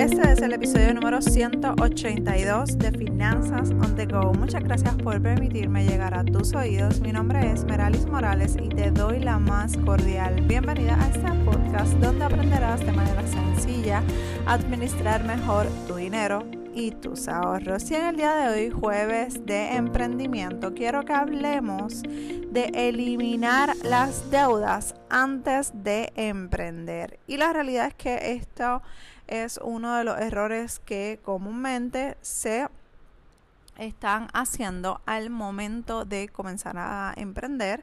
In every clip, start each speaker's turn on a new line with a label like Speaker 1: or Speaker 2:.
Speaker 1: Este es el episodio número 182 de Finanzas on the Go. Muchas gracias por permitirme llegar a tus oídos. Mi nombre es Meralis Morales y te doy la más cordial bienvenida a este podcast donde aprenderás de manera sencilla a administrar mejor tu dinero y tus ahorros. Y en el día de hoy, jueves de emprendimiento, quiero que hablemos de eliminar las deudas antes de emprender. Y la realidad es que esto es uno de los errores que comúnmente se están haciendo al momento de comenzar a emprender.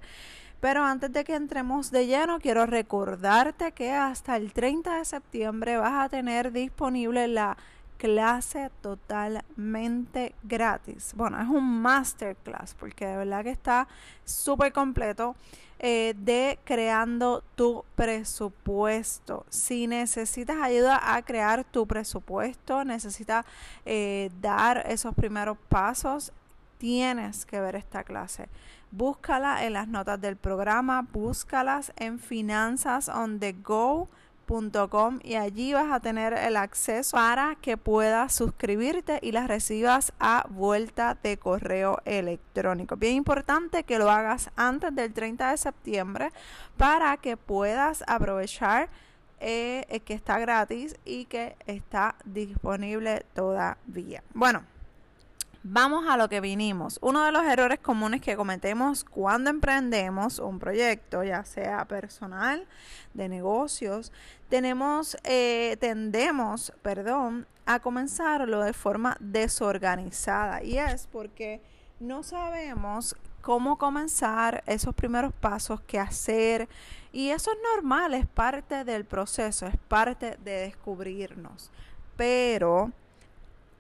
Speaker 1: Pero antes de que entremos de lleno, quiero recordarte que hasta el 30 de septiembre vas a tener disponible la clase totalmente gratis. Bueno, es un masterclass porque de verdad que está súper completo eh, de creando tu presupuesto. Si necesitas ayuda a crear tu presupuesto, necesitas eh, dar esos primeros pasos, tienes que ver esta clase. Búscala en las notas del programa, búscalas en Finanzas on the Go y allí vas a tener el acceso para que puedas suscribirte y las recibas a vuelta de correo electrónico. Bien importante que lo hagas antes del 30 de septiembre para que puedas aprovechar eh, que está gratis y que está disponible todavía. Bueno. Vamos a lo que vinimos. Uno de los errores comunes que cometemos cuando emprendemos un proyecto, ya sea personal, de negocios, tenemos, eh, tendemos, perdón, a comenzarlo de forma desorganizada. Y es porque no sabemos cómo comenzar esos primeros pasos, qué hacer. Y eso es normal, es parte del proceso, es parte de descubrirnos. Pero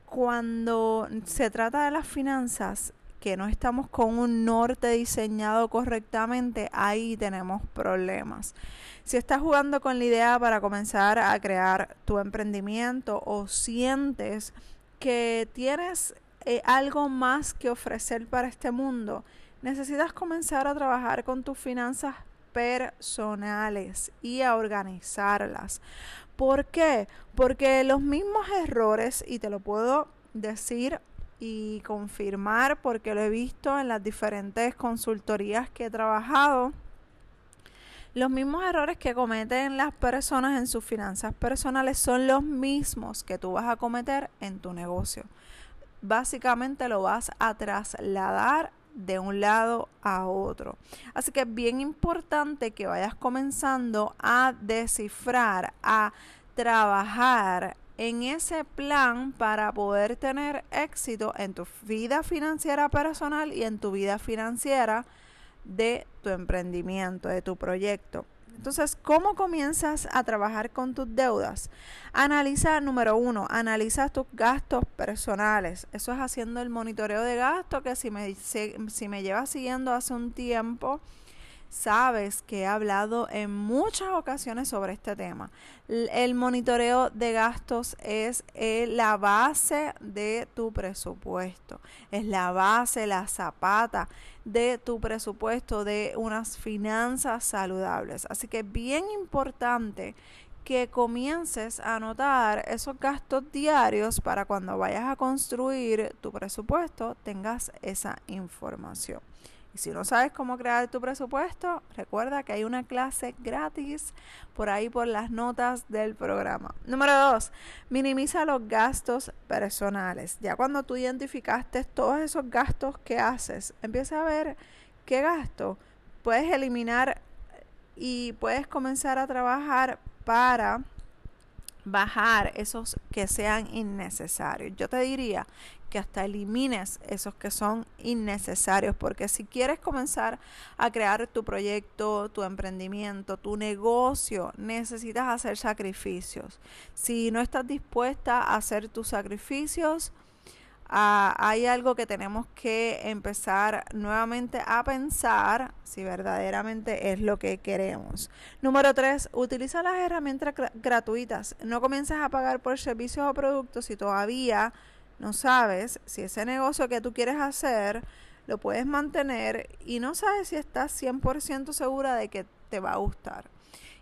Speaker 1: cuando se trata de las finanzas, que no estamos con un norte diseñado correctamente, ahí tenemos problemas. Si estás jugando con la idea para comenzar a crear tu emprendimiento o sientes que tienes eh, algo más que ofrecer para este mundo, necesitas comenzar a trabajar con tus finanzas personales y a organizarlas. ¿Por qué? Porque los mismos errores, y te lo puedo decir y confirmar porque lo he visto en las diferentes consultorías que he trabajado, los mismos errores que cometen las personas en sus finanzas personales son los mismos que tú vas a cometer en tu negocio. Básicamente lo vas a trasladar de un lado a otro. Así que es bien importante que vayas comenzando a descifrar, a trabajar en ese plan para poder tener éxito en tu vida financiera personal y en tu vida financiera de tu emprendimiento, de tu proyecto. Entonces, ¿cómo comienzas a trabajar con tus deudas? Analiza, número uno, analiza tus gastos personales. Eso es haciendo el monitoreo de gastos que si me, si me llevas siguiendo hace un tiempo, sabes que he hablado en muchas ocasiones sobre este tema. El monitoreo de gastos es eh, la base de tu presupuesto, es la base, la zapata de tu presupuesto de unas finanzas saludables. Así que es bien importante que comiences a anotar esos gastos diarios para cuando vayas a construir tu presupuesto tengas esa información. Y si no sabes cómo crear tu presupuesto, recuerda que hay una clase gratis por ahí por las notas del programa. Número dos, minimiza los gastos personales. Ya cuando tú identificaste todos esos gastos que haces, empieza a ver qué gasto puedes eliminar y puedes comenzar a trabajar para bajar esos que sean innecesarios. Yo te diría que hasta elimines esos que son innecesarios, porque si quieres comenzar a crear tu proyecto, tu emprendimiento, tu negocio, necesitas hacer sacrificios. Si no estás dispuesta a hacer tus sacrificios, Ah, hay algo que tenemos que empezar nuevamente a pensar si verdaderamente es lo que queremos. Número tres, utiliza las herramientas gratuitas. No comiences a pagar por servicios o productos si todavía no sabes si ese negocio que tú quieres hacer lo puedes mantener y no sabes si estás 100% segura de que te va a gustar.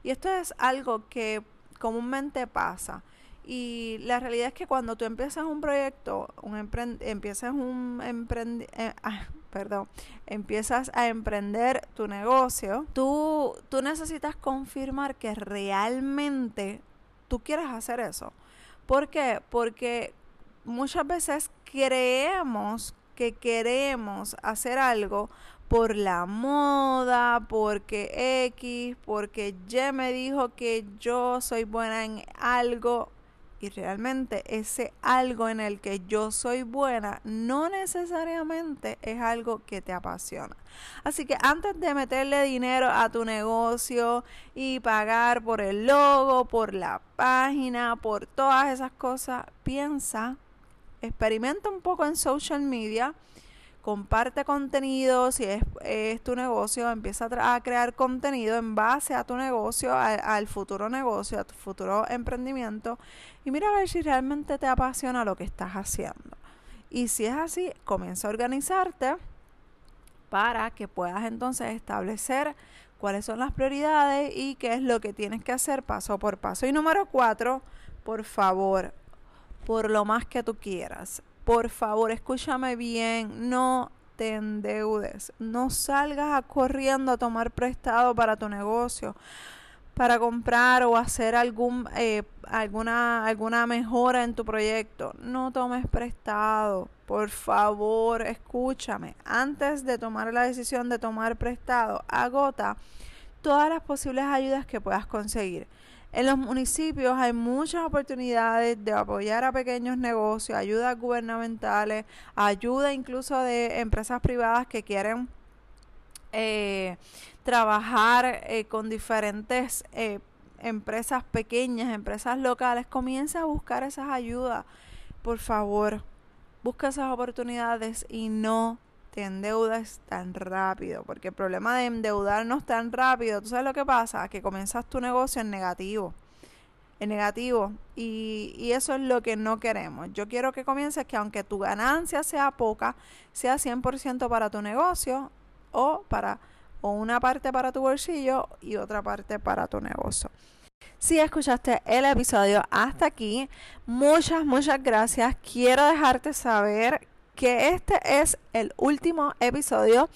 Speaker 1: Y esto es algo que comúnmente pasa Y la realidad es que cuando tú empiezas un proyecto, un empiezas un emprendi eh, ah, perdón, empiezas a emprender tu negocio, tú, tú necesitas confirmar que realmente tú quieres hacer eso. ¿Por qué? Porque muchas veces creemos que queremos hacer algo por la moda, porque X, porque Y me dijo que yo soy buena en algo y realmente ese algo en el que yo soy buena no necesariamente es algo que te apasiona. Así que antes de meterle dinero a tu negocio y pagar por el logo, por la página, por todas esas cosas, piensa, experimenta un poco en social media comparte contenido, si es, tu negocio, empieza a, crear contenido en base a tu negocio, al futuro negocio, a tu futuro emprendimiento y mira a ver si realmente te apasiona lo que estás haciendo. Y si es así, comienza a organizarte para que puedas entonces establecer cuáles son las prioridades y qué es lo que tienes que hacer paso por paso. Y número cuatro, por favor, por lo más que tú quieras, por favor, escúchame bien, no te endeudes, no salgas corriendo a tomar prestado para tu negocio, para comprar o hacer eh, alguna, alguna mejora en tu proyecto. No tomes prestado, por favor, escúchame. Antes de tomar la decisión de tomar prestado, agota todas las posibles ayudas que puedas conseguir. En los municipios hay muchas oportunidades de apoyar a pequeños negocios, ayudas gubernamentales, ayuda incluso de empresas privadas que quieren eh, trabajar eh, con diferentes eh, empresas pequeñas, empresas locales. Comienza a buscar esas ayudas, por favor. Busca esas oportunidades y no te endeudas tan rápido, porque el problema de endeudarnos tan rápido, ¿tú sabes lo que pasa? Que comienzas tu negocio en negativo, en negativo, y, y eso es lo que no queremos. Yo quiero que comiences que aunque tu ganancia sea poca, sea 100% para tu negocio o para o una parte para tu bolsillo y otra parte para tu negocio. Si escuchaste el episodio hasta aquí, muchas, muchas gracias. Quiero dejarte saber que este es el último episodio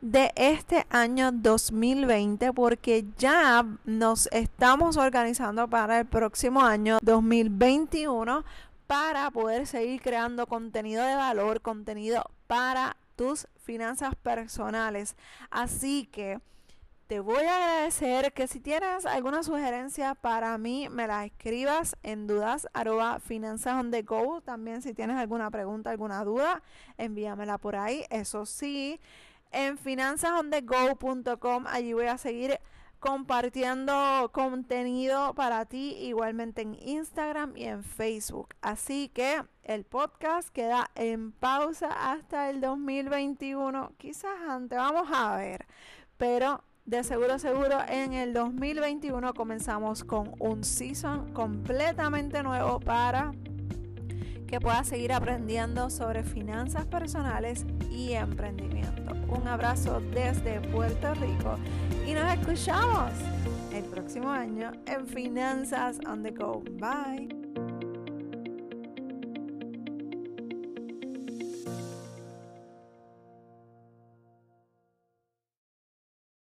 Speaker 1: de este año 2020 porque ya nos estamos organizando para el próximo año 2021 para poder seguir creando contenido de valor, contenido para tus finanzas personales. Así que te voy a agradecer que si tienes alguna sugerencia para mí, me la escribas en dudas arroba finanzas go. También si tienes alguna pregunta, alguna duda, envíamela por ahí. Eso sí, en finanzasondego.com, allí voy a seguir compartiendo contenido para ti igualmente en Instagram y en Facebook. Así que el podcast queda en pausa hasta el 2021, quizás antes, vamos a ver. Pero de seguro, seguro, en el 2021 comenzamos con un season completamente nuevo para que puedas seguir aprendiendo sobre finanzas personales y emprendimiento. Un abrazo desde Puerto Rico y nos escuchamos el próximo año en Finanzas on the Go. Bye.